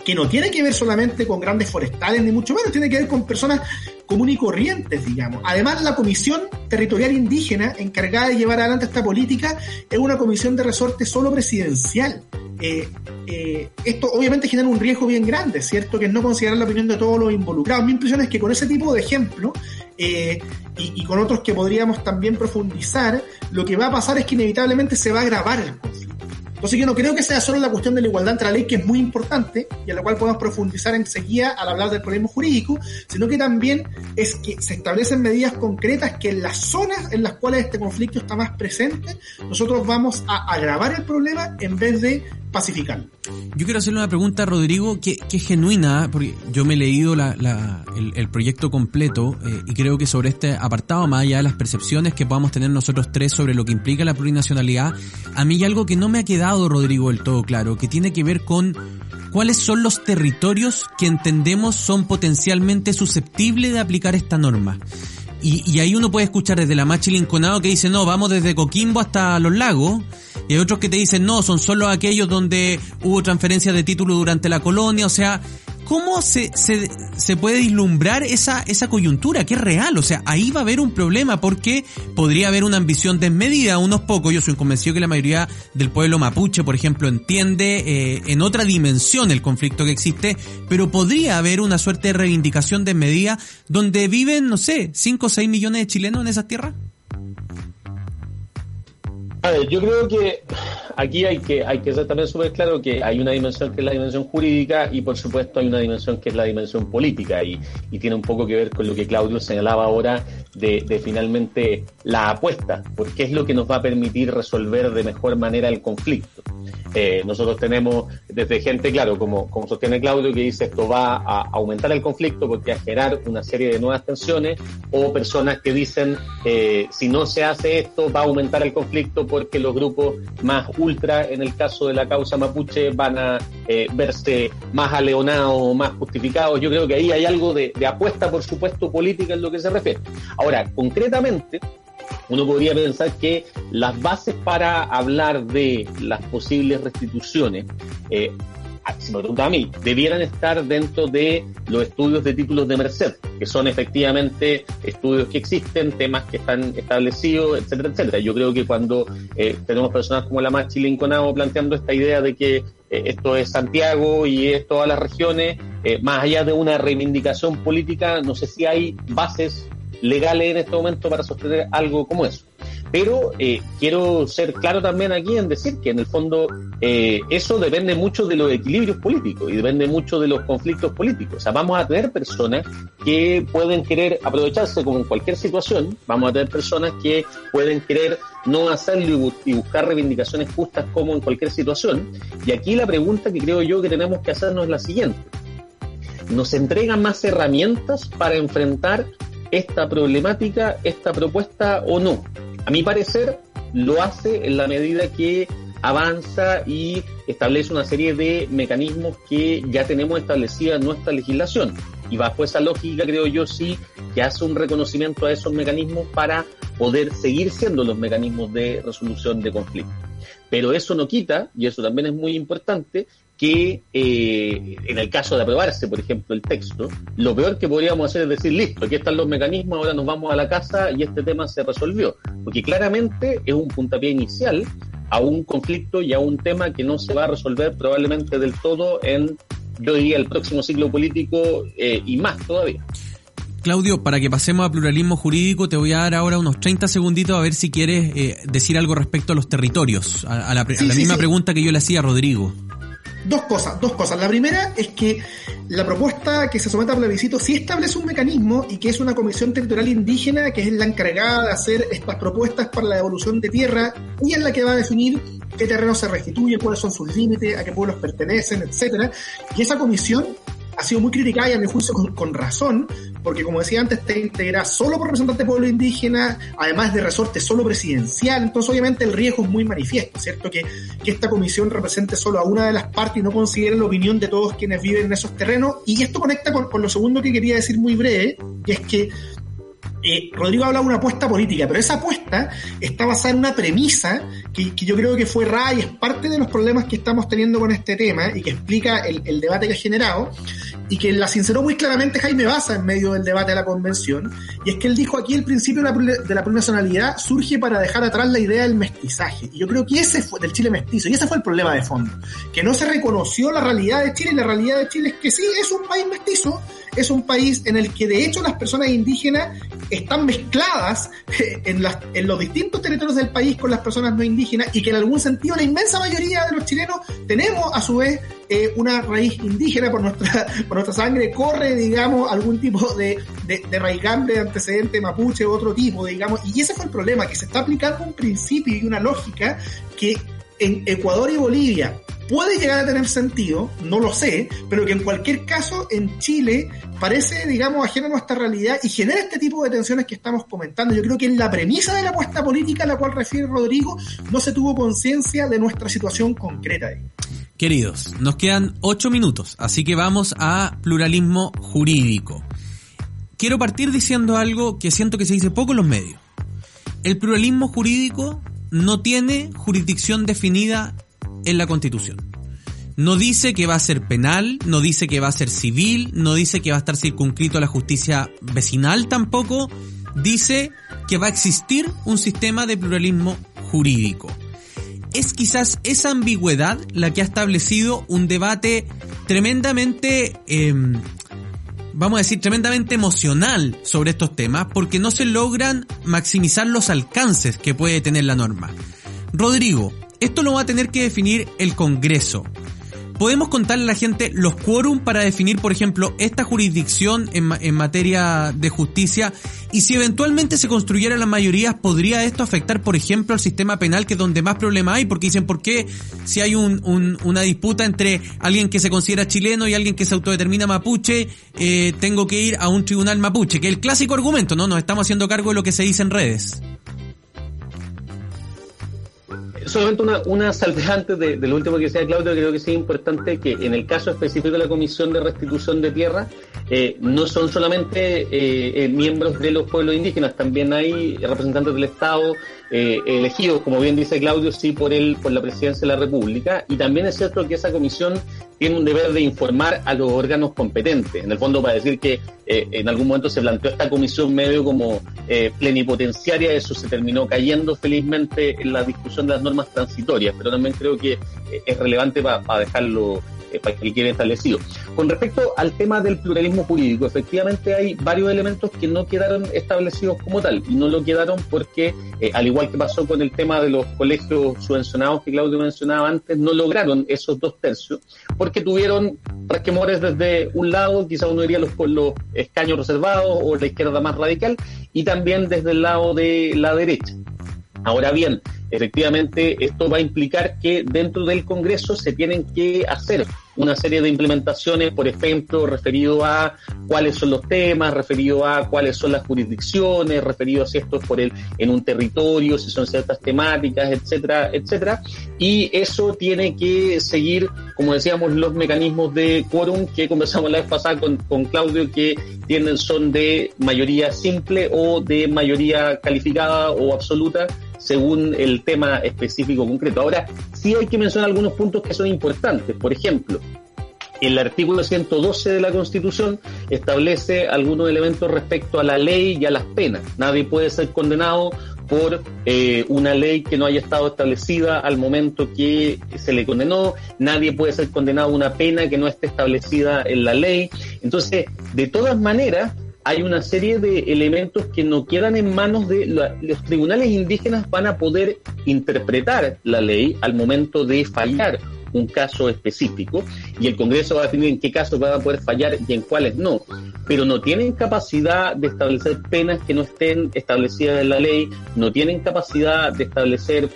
que no tiene que ver solamente con grandes forestales ni mucho menos, tiene que ver con personas comunes y corrientes, digamos. Además, la Comisión Territorial Indígena encargada de llevar adelante esta política es una comisión de resorte solo presidencial. Eh, eh, esto obviamente genera un riesgo bien grande, ¿cierto? Que es no considerar la opinión de todos los involucrados. Mi impresión es que con ese tipo de ejemplo eh, y, y, con otros que podríamos también profundizar, lo que va a pasar es que inevitablemente se va a agravar el conflicto. Entonces yo no creo que sea solo la cuestión de la igualdad entre la ley, que es muy importante, y a la cual podemos profundizar enseguida al hablar del problema jurídico, sino que también es que se establecen medidas concretas que en las zonas en las cuales este conflicto está más presente, nosotros vamos a agravar el problema en vez de pacificarlo. Yo quiero hacerle una pregunta a Rodrigo que, es genuina, porque yo me he leído la, la, el, el, proyecto completo eh, y creo que sobre este apartado, más allá de las percepciones que podamos tener nosotros tres sobre lo que implica la plurinacionalidad, a mí hay algo que no me ha quedado, Rodrigo, del todo claro, que tiene que ver con cuáles son los territorios que entendemos son potencialmente susceptibles de aplicar esta norma. Y, y, ahí uno puede escuchar desde la Machi Linconado que dice, no, vamos desde Coquimbo hasta los lagos. Y hay otros que te dicen, no, son solo aquellos donde hubo transferencia de título durante la colonia. O sea, ¿cómo se, se, se puede vislumbrar esa, esa coyuntura que es real? O sea, ahí va a haber un problema porque podría haber una ambición desmedida, unos pocos, yo soy convencido que la mayoría del pueblo mapuche, por ejemplo, entiende eh, en otra dimensión el conflicto que existe, pero podría haber una suerte de reivindicación desmedida donde viven, no sé, 5 o 6 millones de chilenos en esas tierras. A ver, yo creo que aquí hay que, hay que ser también súper claro que hay una dimensión que es la dimensión jurídica y por supuesto hay una dimensión que es la dimensión política y, y tiene un poco que ver con lo que Claudio señalaba ahora de, de, finalmente la apuesta, porque es lo que nos va a permitir resolver de mejor manera el conflicto. Eh, nosotros tenemos desde gente, claro, como, como sostiene Claudio, que dice esto va a aumentar el conflicto porque a generar una serie de nuevas tensiones, o personas que dicen eh, si no se hace esto va a aumentar el conflicto porque los grupos más ultra, en el caso de la causa mapuche, van a eh, verse más aleonados más justificados. Yo creo que ahí hay algo de apuesta, por supuesto, política en lo que se refiere. Ahora, concretamente, uno podría pensar que las bases para hablar de las posibles restituciones, eh, si me pregunta a mí, debieran estar dentro de los estudios de títulos de Merced, que son efectivamente estudios que existen, temas que están establecidos, etcétera, etcétera. Yo creo que cuando eh, tenemos personas como la Machi Linconado planteando esta idea de que eh, esto es Santiago y es todas las regiones, eh, más allá de una reivindicación política, no sé si hay bases legales en este momento para sostener algo como eso. Pero eh, quiero ser claro también aquí en decir que en el fondo eh, eso depende mucho de los equilibrios políticos y depende mucho de los conflictos políticos. O sea, vamos a tener personas que pueden querer aprovecharse como en cualquier situación, vamos a tener personas que pueden querer no hacerlo y, buscar reivindicaciones justas como en cualquier situación. Y aquí la pregunta que creo yo que tenemos que hacernos es la siguiente. ¿Nos entregan más herramientas para enfrentar esta problemática, esta propuesta o no. A mi parecer, lo hace en la medida que avanza y establece una serie de mecanismos que ya tenemos establecida en nuestra legislación. Y bajo esa lógica, creo yo, sí que hace un reconocimiento a esos mecanismos para poder seguir siendo los mecanismos de resolución de conflictos. Pero eso no quita, y eso también es muy importante, que eh, en el caso de aprobarse, por ejemplo, el texto, lo peor que podríamos hacer es decir, listo, aquí están los mecanismos, ahora nos vamos a la casa y este tema se resolvió. Porque claramente es un puntapié inicial a un conflicto y a un tema que no se va a resolver probablemente del todo en, yo diría, el próximo ciclo político eh, y más todavía. Claudio, para que pasemos a pluralismo jurídico, te voy a dar ahora unos 30 segunditos a ver si quieres eh, decir algo respecto a los territorios, a, a la, Sí, a la sí, misma sí. pregunta que yo le hacía a Rodrigo. Dos cosas, dos cosas. La primera es que la propuesta que se somete a plebiscito sí establece un mecanismo y que es una comisión territorial indígena que es la encargada de hacer estas propuestas para la devolución de tierra y es la que va a definir qué terreno se restituye, cuáles son sus límites, a qué pueblos pertenecen, etcétera. Y esa comisión ha sido muy criticada y a mi juicio con, razón, porque como decía antes, está integrada solo por representantes de pueblo indígena, además de resorte solo presidencial, entonces obviamente el riesgo es muy manifiesto, ¿cierto? Que, que esta comisión represente solo a una de las partes y no considere la opinión de todos quienes viven en esos terrenos. Y esto conecta con, con lo segundo que quería decir muy breve, que es que eh, Rodrigo habla de una apuesta política, pero esa apuesta está basada en una premisa que, que, yo creo que fue errada y es parte de los problemas que estamos teniendo con este tema y que explica el, el debate que ha generado y que la sinceró muy claramente Jaime Baza en medio del debate de la convención, y es que él dijo aquí el principio de la, de la plurinacionalidad surge para dejar atrás la idea del mestizaje. Y yo creo que ese fue del Chile mestizo, y ese fue el problema de fondo, que no se reconoció la realidad de Chile, y la realidad de Chile es que sí, es un país mestizo, es un país en el que de hecho las personas indígenas están mezcladas en, las, en los distintos territorios del país con las personas no indígenas y que en algún sentido la inmensa mayoría de los chilenos tenemos a su vez eh, una raíz indígena por nuestra, por nuestra sangre, corre, digamos, algún tipo de, de, de raigambre, de antecedente mapuche otro tipo, digamos, y ese fue el problema, que se está aplicando un principio y una lógica que en Ecuador y Bolivia puede llegar a tener sentido, no lo sé, pero que en cualquier caso en Chile parece, digamos, ajeno a nuestra realidad y genera este tipo de tensiones que estamos comentando. Yo creo que en la premisa de la apuesta política a la cual refiere Rodrigo no se tuvo conciencia de nuestra situación concreta. Queridos, nos quedan ocho minutos, así que vamos a pluralismo jurídico. Quiero partir diciendo algo que siento que se dice poco en los medios. El pluralismo jurídico no tiene jurisdicción definida en la Constitución. No dice que va a ser penal, no dice que va a ser civil, no dice que va a estar circunscrito a la justicia vecinal tampoco, dice que va a existir un sistema de pluralismo jurídico. Es quizás esa ambigüedad la que ha establecido un debate tremendamente, em, vamos a decir, tremendamente emocional sobre estos temas porque no se logran maximizar los alcances que puede tener la norma. Rodrigo, esto lo va a tener que definir el Congreso podemos contarle a la gente los quórum para definir, por ejemplo, esta jurisdicción en, materia de justicia y si eventualmente se construyera la mayoría, ¿podría esto afectar, por ejemplo, al sistema penal que es donde más problema hay? Porque dicen, ¿por qué si hay un, un, una disputa entre alguien que se considera chileno y alguien que se autodetermina mapuche, eh, tengo que ir a un tribunal mapuche? Que el clásico argumento, ¿no? Nos estamos haciendo cargo de lo que se dice en redes solamente una, una de, de, lo último que decía Claudio, creo que sí es importante que en el caso específico de la Comisión de Restitución de Tierra, eh, no son solamente eh, eh, miembros de los pueblos indígenas, también hay representantes del Estado eh, elegidos, como bien dice Claudio, sí por él, por la presidencia de la República, y también es cierto que esa comisión tiene un deber de informar a los órganos competentes. En el fondo, para decir que eh, en algún momento se planteó esta comisión medio como eh, plenipotenciaria, eso se terminó cayendo felizmente en la discusión de las normas transitorias, pero también creo que eh, es relevante para dejarlo eh, que quede establecido. Con respecto al tema del pluralismo jurídico, efectivamente hay varios elementos que no quedaron establecidos como tal y no lo quedaron porque, eh, al igual que pasó con el tema de los colegios subvencionados que Claudio mencionaba antes, no lograron esos dos tercios porque tuvieron resquemores desde un lado, quizá uno diría los, los escaños reservados o la izquierda más radical, y también desde el lado de la derecha. Ahora bien, efectivamente esto va a implicar que dentro del Congreso se tienen que hacer una serie de implementaciones, por ejemplo, referido a cuáles son los temas, referido a cuáles son las jurisdicciones, referido a si esto es por el, en un territorio, si son ciertas temáticas, etcétera, etcétera. Y eso tiene que seguir, como decíamos, los mecanismos de quórum que conversamos la vez pasada con, con Claudio, que tienen, son de mayoría simple o de mayoría calificada o absoluta según el tema específico concreto. Ahora, sí hay que mencionar algunos puntos que son importantes. Por ejemplo, el artículo 112 de la Constitución establece algunos elementos respecto a la ley y a las penas. Nadie puede ser condenado por eh, una ley que no haya estado establecida al momento que se le condenó, nadie puede ser condenado a una pena que no esté establecida en la ley. Entonces, de todas maneras, hay una serie de elementos que no quedan en manos de los tribunales indígenas van a poder interpretar la ley al momento de fallar un caso específico y el Congreso va a definir en qué casos van a poder fallar y en cuáles no, pero no tienen capacidad de establecer penas que no estén establecidas en la ley, no tienen capacidad de establecer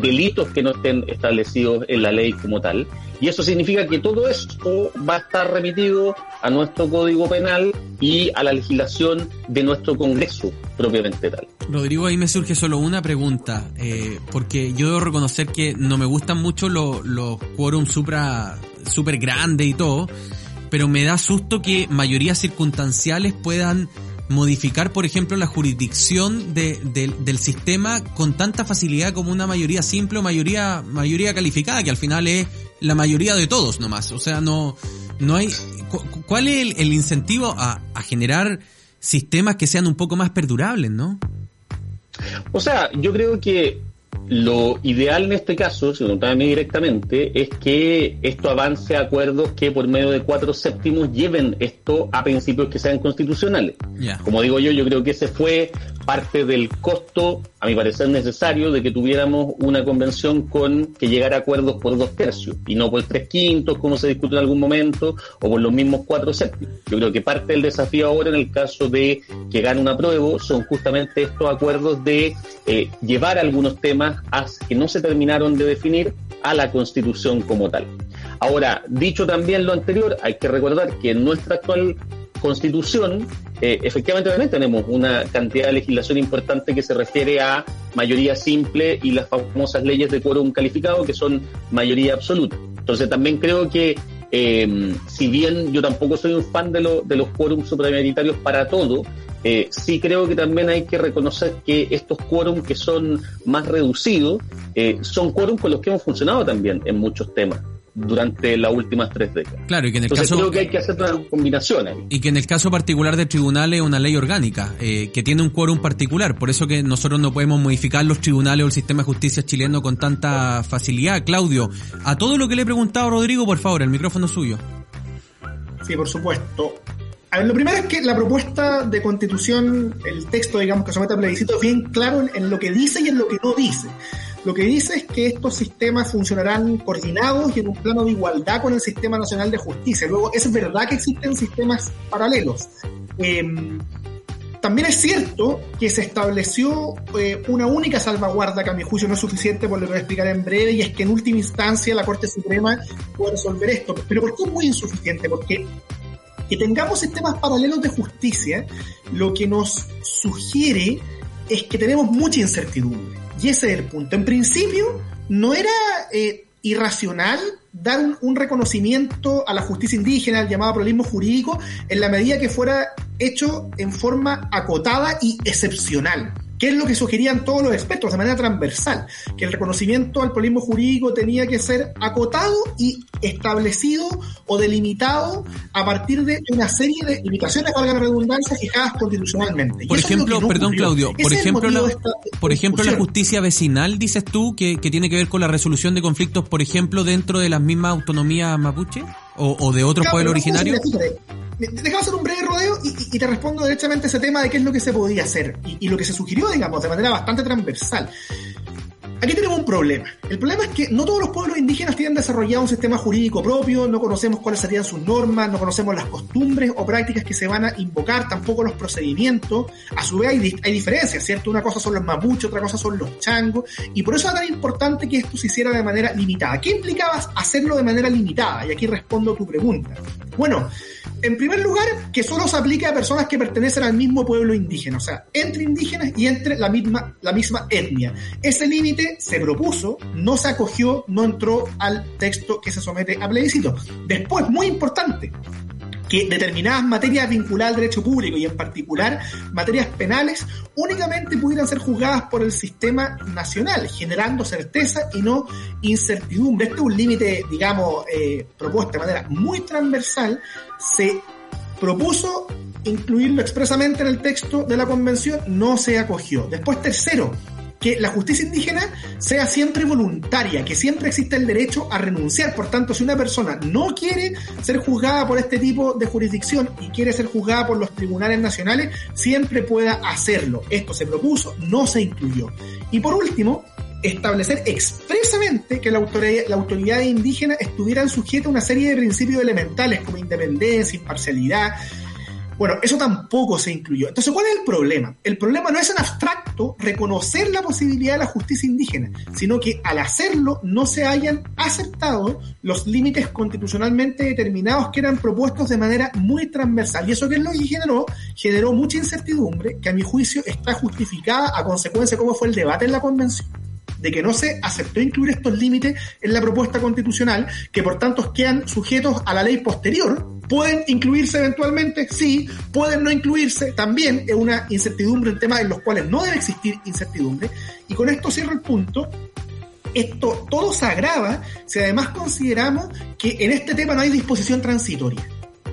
delitos que no estén establecidos en la ley como tal. Y eso significa que todo esto va a estar remitido a nuestro Código Penal y a la legislación de nuestro Congreso propiamente tal. Rodrigo, ahí me surge solo una pregunta, eh, porque yo debo reconocer que no me gustan mucho los, los quórum supra, super grandes y todo, pero me da susto que mayorías circunstanciales puedan modificar, por ejemplo, la jurisdicción de, del sistema con tanta facilidad como una mayoría simple o mayoría, mayoría calificada, que al final es la mayoría de todos nomás. O sea, no, no hay, ¿cuál es el, el incentivo a, a generar sistemas que sean un poco más perdurables, no? O sea, yo creo que lo ideal en este caso, si me mí directamente, es que esto avance a acuerdos que por medio de cuatro séptimos lleven esto a principios que sean constitucionales. Como digo yo, yo creo que ese fue parte del costo, a mi parecer necesario, de que tuviéramos una convención con que llegara a acuerdos por dos tercios y no por tres quintos, como se discutió en algún momento, o por los mismos cuatro séptimos. Yo creo que parte del desafío ahora en el caso de que gane un apruebo son justamente estos acuerdos de eh, llevar algunos temas que no se terminaron de definir a la Constitución como tal. Ahora, dicho también lo anterior, hay que recordar que en nuestra actual Constitución, eh, efectivamente también tenemos una cantidad de legislación importante que se refiere a mayoría simple y las famosas leyes de quórum calificado que son mayoría absoluta. Entonces también creo que eh, si bien yo tampoco soy un fan de, lo, de los quórum supramayoritarios para todo, eh, sí creo que también hay que reconocer que estos quórum que son más reducidos eh, son quórum con los que hemos funcionado también en muchos temas. Durante las últimas tres décadas. Claro, y que en el Entonces caso... creo que hay que hacer una combinación ahí. Y que en el caso particular del tribunal es una ley orgánica, eh, que tiene un quórum particular, por eso que nosotros no podemos modificar los tribunales o el sistema de justicia chileno con tanta facilidad. Claudio, a todo lo que le he preguntado a Rodrigo, por favor, el micrófono es suyo. Sí, por supuesto. A ver, lo primero es que la propuesta de constitución, el texto, digamos, que somete a plebiscito, es bien claro en, en, lo que dice y en lo que no dice. Lo que dice es que estos sistemas funcionarán coordinados y en un plano de igualdad con el Sistema Nacional de Justicia. Luego, es verdad que existen sistemas paralelos. Eh, también es cierto que se estableció eh, una única salvaguarda que a mi juicio no es suficiente, por lo que voy a explicar en breve, y es que en última instancia la Corte Suprema puede resolver esto. Pero ¿por qué es muy insuficiente? Porque que tengamos sistemas paralelos de justicia, lo que nos sugiere es que tenemos mucha incertidumbre. Y ese es el punto. En principio, no era eh, irracional dar un, reconocimiento a la justicia indígena, al llamado pluralismo jurídico, en la medida que fuera hecho en forma acotada y excepcional. ¿Qué es lo que sugerían todos los expertos de manera transversal? Que el reconocimiento al pluralismo jurídico tenía que ser acotado y establecido o delimitado a partir de una serie de limitaciones, valga la redundancia, fijadas constitucionalmente. Por ejemplo, no perdón Claudio, por ejemplo, la, esta, por ejemplo la justicia vecinal, dices tú, que, que, tiene que ver con la resolución de conflictos, por ejemplo, dentro de las mismas autonomías mapuche o, o de otros claro, pueblos originarios. Déjame hacer un breve rodeo y, te respondo directamente ese tema de qué es lo que se podía hacer y, y, lo que se sugirió, digamos, de manera bastante transversal. Aquí tenemos un problema. El problema es que no todos los pueblos indígenas tienen desarrollado un sistema jurídico propio, no conocemos cuáles serían sus normas, no conocemos las costumbres o prácticas que se van a invocar, tampoco los procedimientos. A su vez hay, diferencias, ¿cierto? Una cosa son los mapuches, otra cosa son los changos, y por eso era tan importante que esto se hiciera de manera limitada. ¿Qué implicaba hacerlo de manera limitada? Y aquí respondo tu pregunta. Bueno, en primer lugar, que solo se aplique a personas que pertenecen al mismo pueblo indígena, o sea, entre indígenas y entre la misma etnia. Ese límite se propuso, no se acogió, no entró al texto que se somete a plebiscito. Después, muy importante, que determinadas materias vinculadas al derecho público y en particular materias penales únicamente pudieran ser juzgadas por el sistema nacional, generando certeza y no incertidumbre. Este es un límite, digamos, eh, propuesto de manera muy transversal. Se propuso incluirlo expresamente en el texto de la convención, no se acogió. Después, tercero, que la justicia indígena sea siempre voluntaria, que siempre existe el derecho a renunciar. Por tanto, si una persona no quiere ser juzgada por este tipo de jurisdicción y quiere ser juzgada por los tribunales nacionales, siempre pueda hacerlo. Esto se propuso, no se incluyó. Y por último, establecer expresamente que la autoridad, la autoridad indígena estuvieran sujeta a una serie de principios elementales como independencia, imparcialidad, bueno, eso tampoco se incluyó. Entonces, ¿cuál es el problema? El problema no es en abstracto reconocer la posibilidad de la justicia indígena, sino que al hacerlo no se hayan aceptado los límites constitucionalmente determinados que eran propuestos de manera muy transversal. Y eso que es lo que generó, generó mucha incertidumbre que a mi juicio está justificada a consecuencia de cómo fue el debate en la convención de que no se aceptó incluir estos límites en la propuesta constitucional, que por tanto quedan sujetos a la ley posterior. ¿Pueden incluirse eventualmente? Sí. ¿Pueden no incluirse? También es una incertidumbre en temas en los cuales no debe existir incertidumbre. Y con esto cierro el punto. Esto todo se agrava si además consideramos que en este tema no hay disposición transitoria.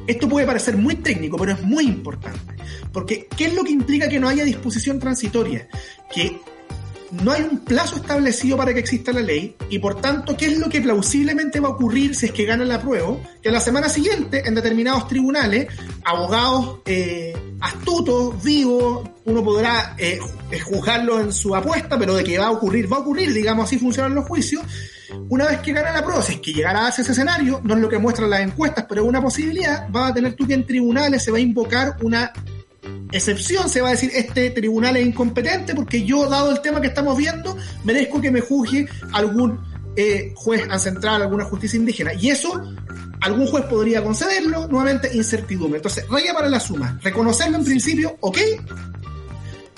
Esto puede parecer muy técnico, pero es muy importante. Porque, ¿qué es lo que implica que no haya disposición transitoria? Que no hay un plazo establecido para que exista la ley y por tanto, ¿qué es lo que plausiblemente va a ocurrir si es que gana la prueba? Que la semana siguiente, en determinados tribunales, abogados eh, astutos, vivos, uno podrá eh, juzgarlo en su apuesta, pero de que va a ocurrir, va a ocurrir, digamos así funcionan los juicios. Una vez que gana la prueba, si es que llegará a ese escenario, no es lo que muestran las encuestas, pero es una posibilidad, va a tener tú que en tribunales se va a invocar una excepción se va a decir este tribunal es incompetente porque yo, dado el tema que estamos viendo, merezco que me juzgue algún eh, juez ancestral, alguna justicia indígena. Y eso, algún juez podría concederlo, nuevamente incertidumbre. Entonces, raya para la suma, reconocerlo en principio, ok,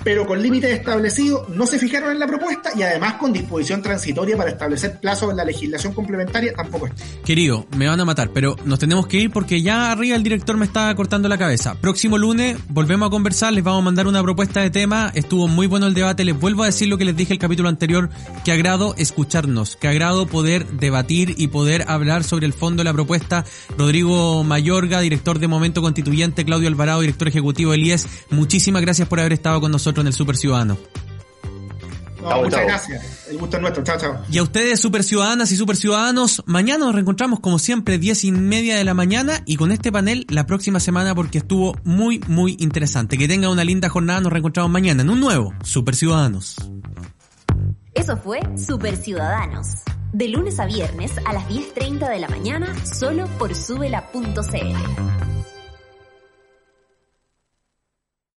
pero con límites establecidos, no se fijaron en la propuesta y además con disposición transitoria para establecer plazos en la legislación complementaria tampoco está. Querido, me van a matar, pero nos tenemos que ir porque ya arriba el director me está cortando la cabeza. Próximo lunes volvemos a conversar, les vamos a mandar una propuesta de tema, estuvo muy bueno el debate, les vuelvo a decir lo que les dije el capítulo anterior, que agrado escucharnos, que agrado poder debatir y poder hablar sobre el fondo de la propuesta. Rodrigo Mayorga, director de Momento Constituyente, Claudio Alvarado, director ejecutivo del IES, muchísimas gracias por haber estado con nosotros en el Super Ciudadano. No, muchas gracias. El gusto es nuestro. Chao, chao. Y a ustedes, super ciudadanas y super ciudadanos, mañana nos reencontramos como siempre, diez y media de la mañana y con este panel la próxima semana porque estuvo muy, muy interesante. Que tengan una linda jornada. Nos reencontramos mañana en un nuevo Super Ciudadanos. Eso fue Super Ciudadanos. De lunes a viernes a las 10.30 de la mañana, solo por subela.cl.